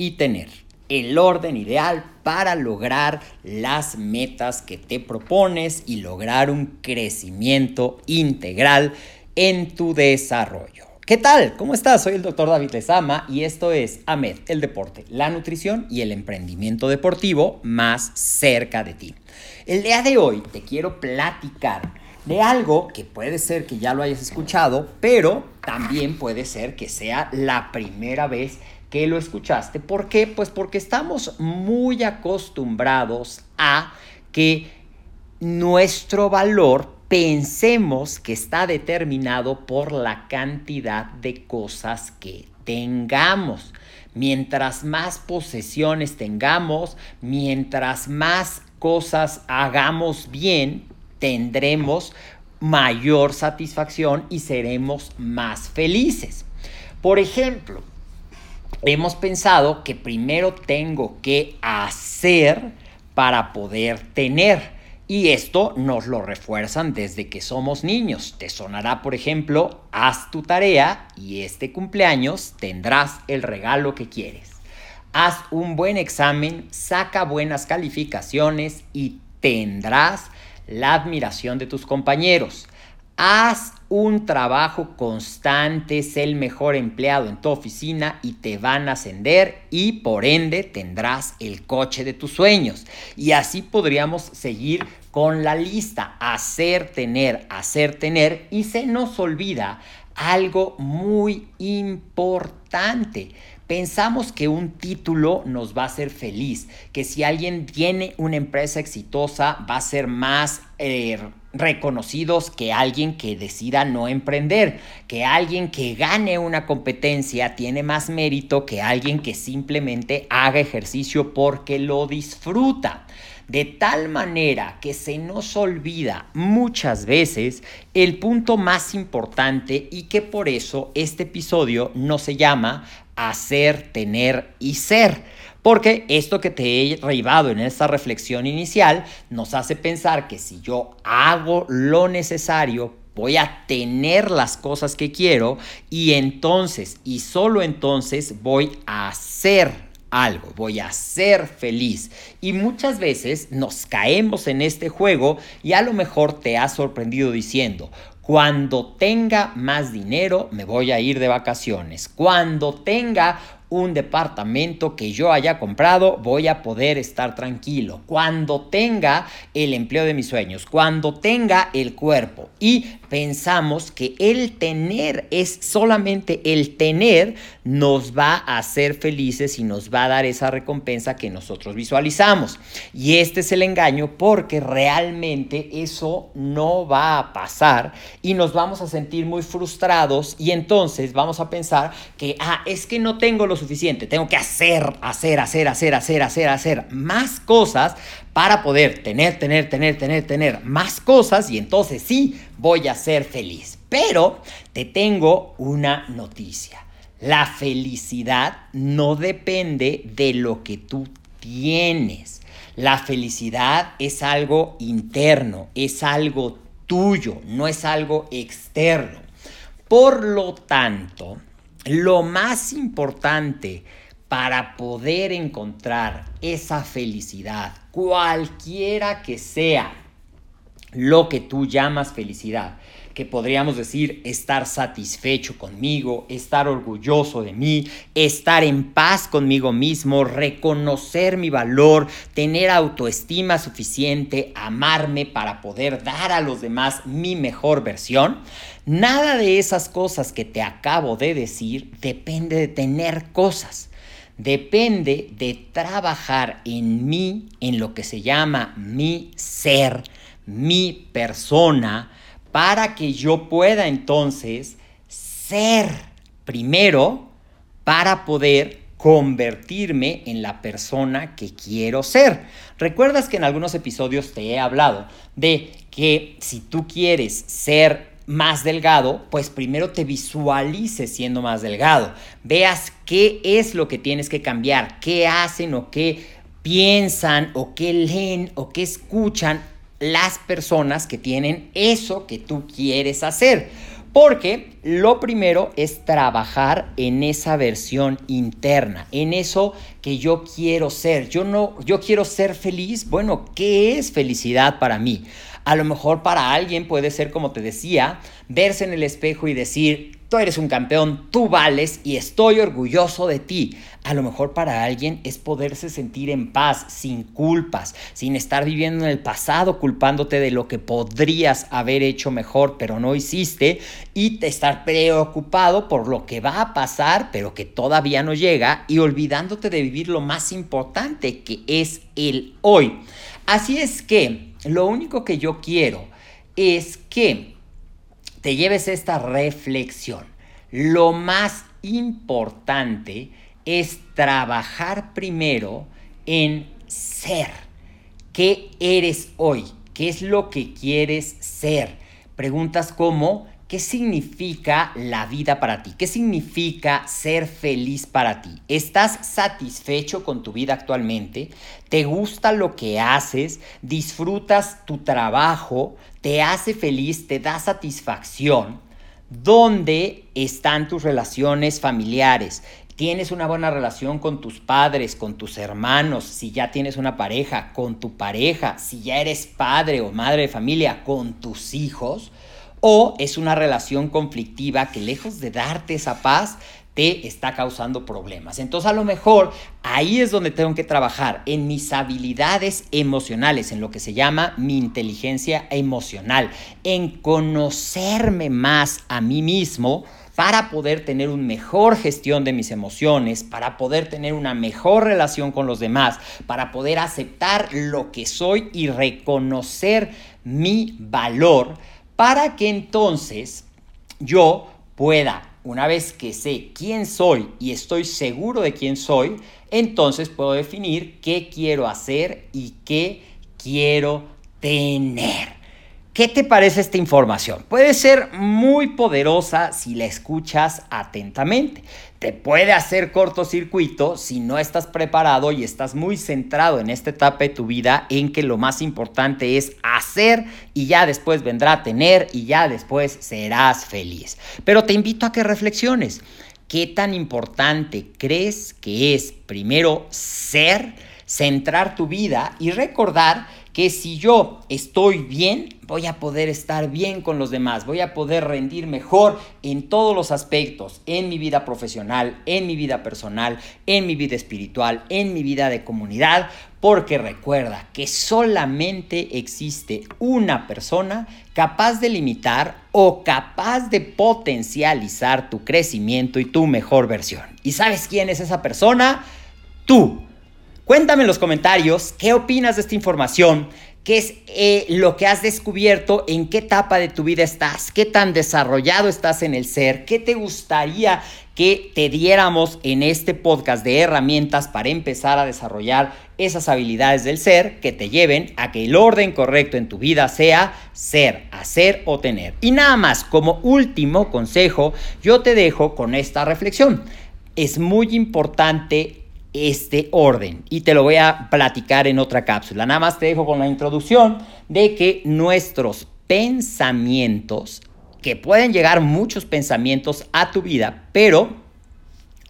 y tener. El orden ideal para lograr las metas que te propones y lograr un crecimiento integral en tu desarrollo. ¿Qué tal? ¿Cómo estás? Soy el doctor David Lezama y esto es AMED, el deporte, la nutrición y el emprendimiento deportivo más cerca de ti. El día de hoy te quiero platicar de algo que puede ser que ya lo hayas escuchado, pero también puede ser que sea la primera vez que lo escuchaste. ¿Por qué? Pues porque estamos muy acostumbrados a que nuestro valor pensemos que está determinado por la cantidad de cosas que tengamos. Mientras más posesiones tengamos, mientras más cosas hagamos bien, tendremos mayor satisfacción y seremos más felices. Por ejemplo, hemos pensado que primero tengo que hacer para poder tener. Y esto nos lo refuerzan desde que somos niños. Te sonará, por ejemplo, haz tu tarea y este cumpleaños tendrás el regalo que quieres. Haz un buen examen, saca buenas calificaciones y tendrás la admiración de tus compañeros. Haz un trabajo constante, sé el mejor empleado en tu oficina y te van a ascender y por ende tendrás el coche de tus sueños. Y así podríamos seguir con la lista, hacer, tener, hacer, tener y se nos olvida algo muy importante. Pensamos que un título nos va a hacer feliz, que si alguien tiene una empresa exitosa va a ser más eh, reconocidos que alguien que decida no emprender, que alguien que gane una competencia tiene más mérito que alguien que simplemente haga ejercicio porque lo disfruta. De tal manera que se nos olvida muchas veces el punto más importante y que por eso este episodio no se llama hacer, tener y ser. Porque esto que te he reivado en esta reflexión inicial nos hace pensar que si yo hago lo necesario, voy a tener las cosas que quiero y entonces y solo entonces voy a hacer algo, voy a ser feliz. Y muchas veces nos caemos en este juego y a lo mejor te has sorprendido diciendo, cuando tenga más dinero me voy a ir de vacaciones. Cuando tenga un departamento que yo haya comprado, voy a poder estar tranquilo. Cuando tenga el empleo de mis sueños, cuando tenga el cuerpo y pensamos que el tener es solamente el tener nos va a hacer felices y nos va a dar esa recompensa que nosotros visualizamos. Y este es el engaño porque realmente eso no va a pasar y nos vamos a sentir muy frustrados y entonces vamos a pensar que, ah, es que no tengo lo suficiente, tengo que hacer, hacer, hacer, hacer, hacer, hacer, hacer más cosas para poder tener, tener, tener, tener, tener más cosas y entonces sí voy a ser feliz. Pero te tengo una noticia. La felicidad no depende de lo que tú tienes. La felicidad es algo interno, es algo tuyo, no es algo externo. Por lo tanto, lo más importante para poder encontrar esa felicidad, cualquiera que sea lo que tú llamas felicidad, que podríamos decir estar satisfecho conmigo, estar orgulloso de mí, estar en paz conmigo mismo, reconocer mi valor, tener autoestima suficiente, amarme para poder dar a los demás mi mejor versión. Nada de esas cosas que te acabo de decir depende de tener cosas depende de trabajar en mí, en lo que se llama mi ser, mi persona, para que yo pueda entonces ser primero para poder convertirme en la persona que quiero ser. Recuerdas que en algunos episodios te he hablado de que si tú quieres ser más delgado, pues primero te visualices siendo más delgado. Veas qué es lo que tienes que cambiar, qué hacen o qué piensan o qué leen o qué escuchan las personas que tienen eso que tú quieres hacer. Porque lo primero es trabajar en esa versión interna, en eso que yo quiero ser. Yo no yo quiero ser feliz. Bueno, ¿qué es felicidad para mí? A lo mejor para alguien puede ser, como te decía, verse en el espejo y decir, tú eres un campeón, tú vales y estoy orgulloso de ti. A lo mejor para alguien es poderse sentir en paz, sin culpas, sin estar viviendo en el pasado culpándote de lo que podrías haber hecho mejor pero no hiciste y estar preocupado por lo que va a pasar pero que todavía no llega y olvidándote de vivir lo más importante que es el hoy. Así es que lo único que yo quiero es que te lleves esta reflexión. Lo más importante es trabajar primero en ser. ¿Qué eres hoy? ¿Qué es lo que quieres ser? Preguntas como ¿Qué significa la vida para ti? ¿Qué significa ser feliz para ti? ¿Estás satisfecho con tu vida actualmente? ¿Te gusta lo que haces? ¿Disfrutas tu trabajo? ¿Te hace feliz? ¿Te da satisfacción? ¿Dónde están tus relaciones familiares? tienes una buena relación con tus padres, con tus hermanos, si ya tienes una pareja, con tu pareja, si ya eres padre o madre de familia, con tus hijos, o es una relación conflictiva que lejos de darte esa paz, te está causando problemas. Entonces a lo mejor ahí es donde tengo que trabajar en mis habilidades emocionales, en lo que se llama mi inteligencia emocional, en conocerme más a mí mismo para poder tener una mejor gestión de mis emociones, para poder tener una mejor relación con los demás, para poder aceptar lo que soy y reconocer mi valor para que entonces yo pueda, una vez que sé quién soy y estoy seguro de quién soy, entonces puedo definir qué quiero hacer y qué quiero tener. ¿Qué te parece esta información? Puede ser muy poderosa si la escuchas atentamente. Te puede hacer cortocircuito si no estás preparado y estás muy centrado en esta etapa de tu vida en que lo más importante es hacer y ya después vendrá tener y ya después serás feliz. Pero te invito a que reflexiones. ¿Qué tan importante crees que es primero ser? Centrar tu vida y recordar que si yo estoy bien, voy a poder estar bien con los demás, voy a poder rendir mejor en todos los aspectos, en mi vida profesional, en mi vida personal, en mi vida espiritual, en mi vida de comunidad, porque recuerda que solamente existe una persona capaz de limitar o capaz de potencializar tu crecimiento y tu mejor versión. ¿Y sabes quién es esa persona? Tú. Cuéntame en los comentarios qué opinas de esta información, qué es eh, lo que has descubierto, en qué etapa de tu vida estás, qué tan desarrollado estás en el ser, qué te gustaría que te diéramos en este podcast de herramientas para empezar a desarrollar esas habilidades del ser que te lleven a que el orden correcto en tu vida sea ser, hacer o tener. Y nada más, como último consejo, yo te dejo con esta reflexión. Es muy importante este orden y te lo voy a platicar en otra cápsula. Nada más te dejo con la introducción de que nuestros pensamientos, que pueden llegar muchos pensamientos a tu vida, pero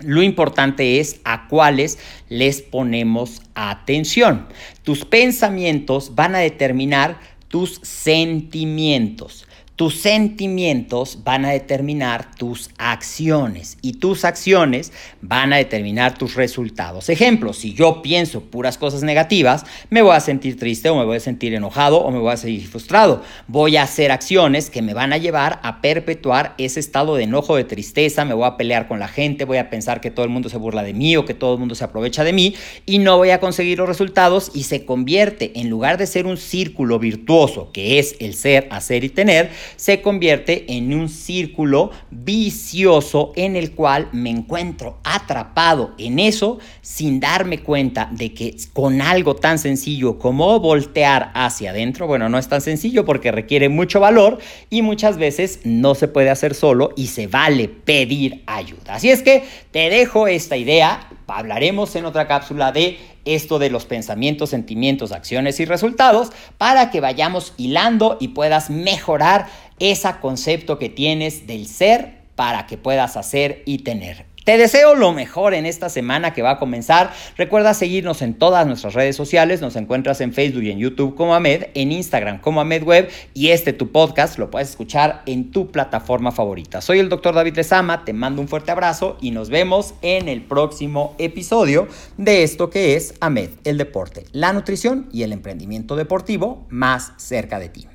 lo importante es a cuáles les ponemos atención. Tus pensamientos van a determinar tus sentimientos. Tus sentimientos van a determinar tus acciones y tus acciones van a determinar tus resultados. Ejemplo, si yo pienso puras cosas negativas, me voy a sentir triste o me voy a sentir enojado o me voy a sentir frustrado. Voy a hacer acciones que me van a llevar a perpetuar ese estado de enojo, de tristeza, me voy a pelear con la gente, voy a pensar que todo el mundo se burla de mí o que todo el mundo se aprovecha de mí y no voy a conseguir los resultados y se convierte, en lugar de ser un círculo virtuoso, que es el ser, hacer y tener, se convierte en un círculo vicioso en el cual me encuentro atrapado en eso sin darme cuenta de que con algo tan sencillo como voltear hacia adentro, bueno, no es tan sencillo porque requiere mucho valor y muchas veces no se puede hacer solo y se vale pedir ayuda. Así es que te dejo esta idea, hablaremos en otra cápsula de esto de los pensamientos, sentimientos, acciones y resultados para que vayamos hilando y puedas mejorar ese concepto que tienes del ser para que puedas hacer y tener. Te deseo lo mejor en esta semana que va a comenzar. Recuerda seguirnos en todas nuestras redes sociales. Nos encuentras en Facebook y en YouTube como Ahmed, en Instagram como Ahmed Web y este tu podcast lo puedes escuchar en tu plataforma favorita. Soy el doctor David Lezama, te mando un fuerte abrazo y nos vemos en el próximo episodio de esto que es Ahmed, el deporte, la nutrición y el emprendimiento deportivo más cerca de ti.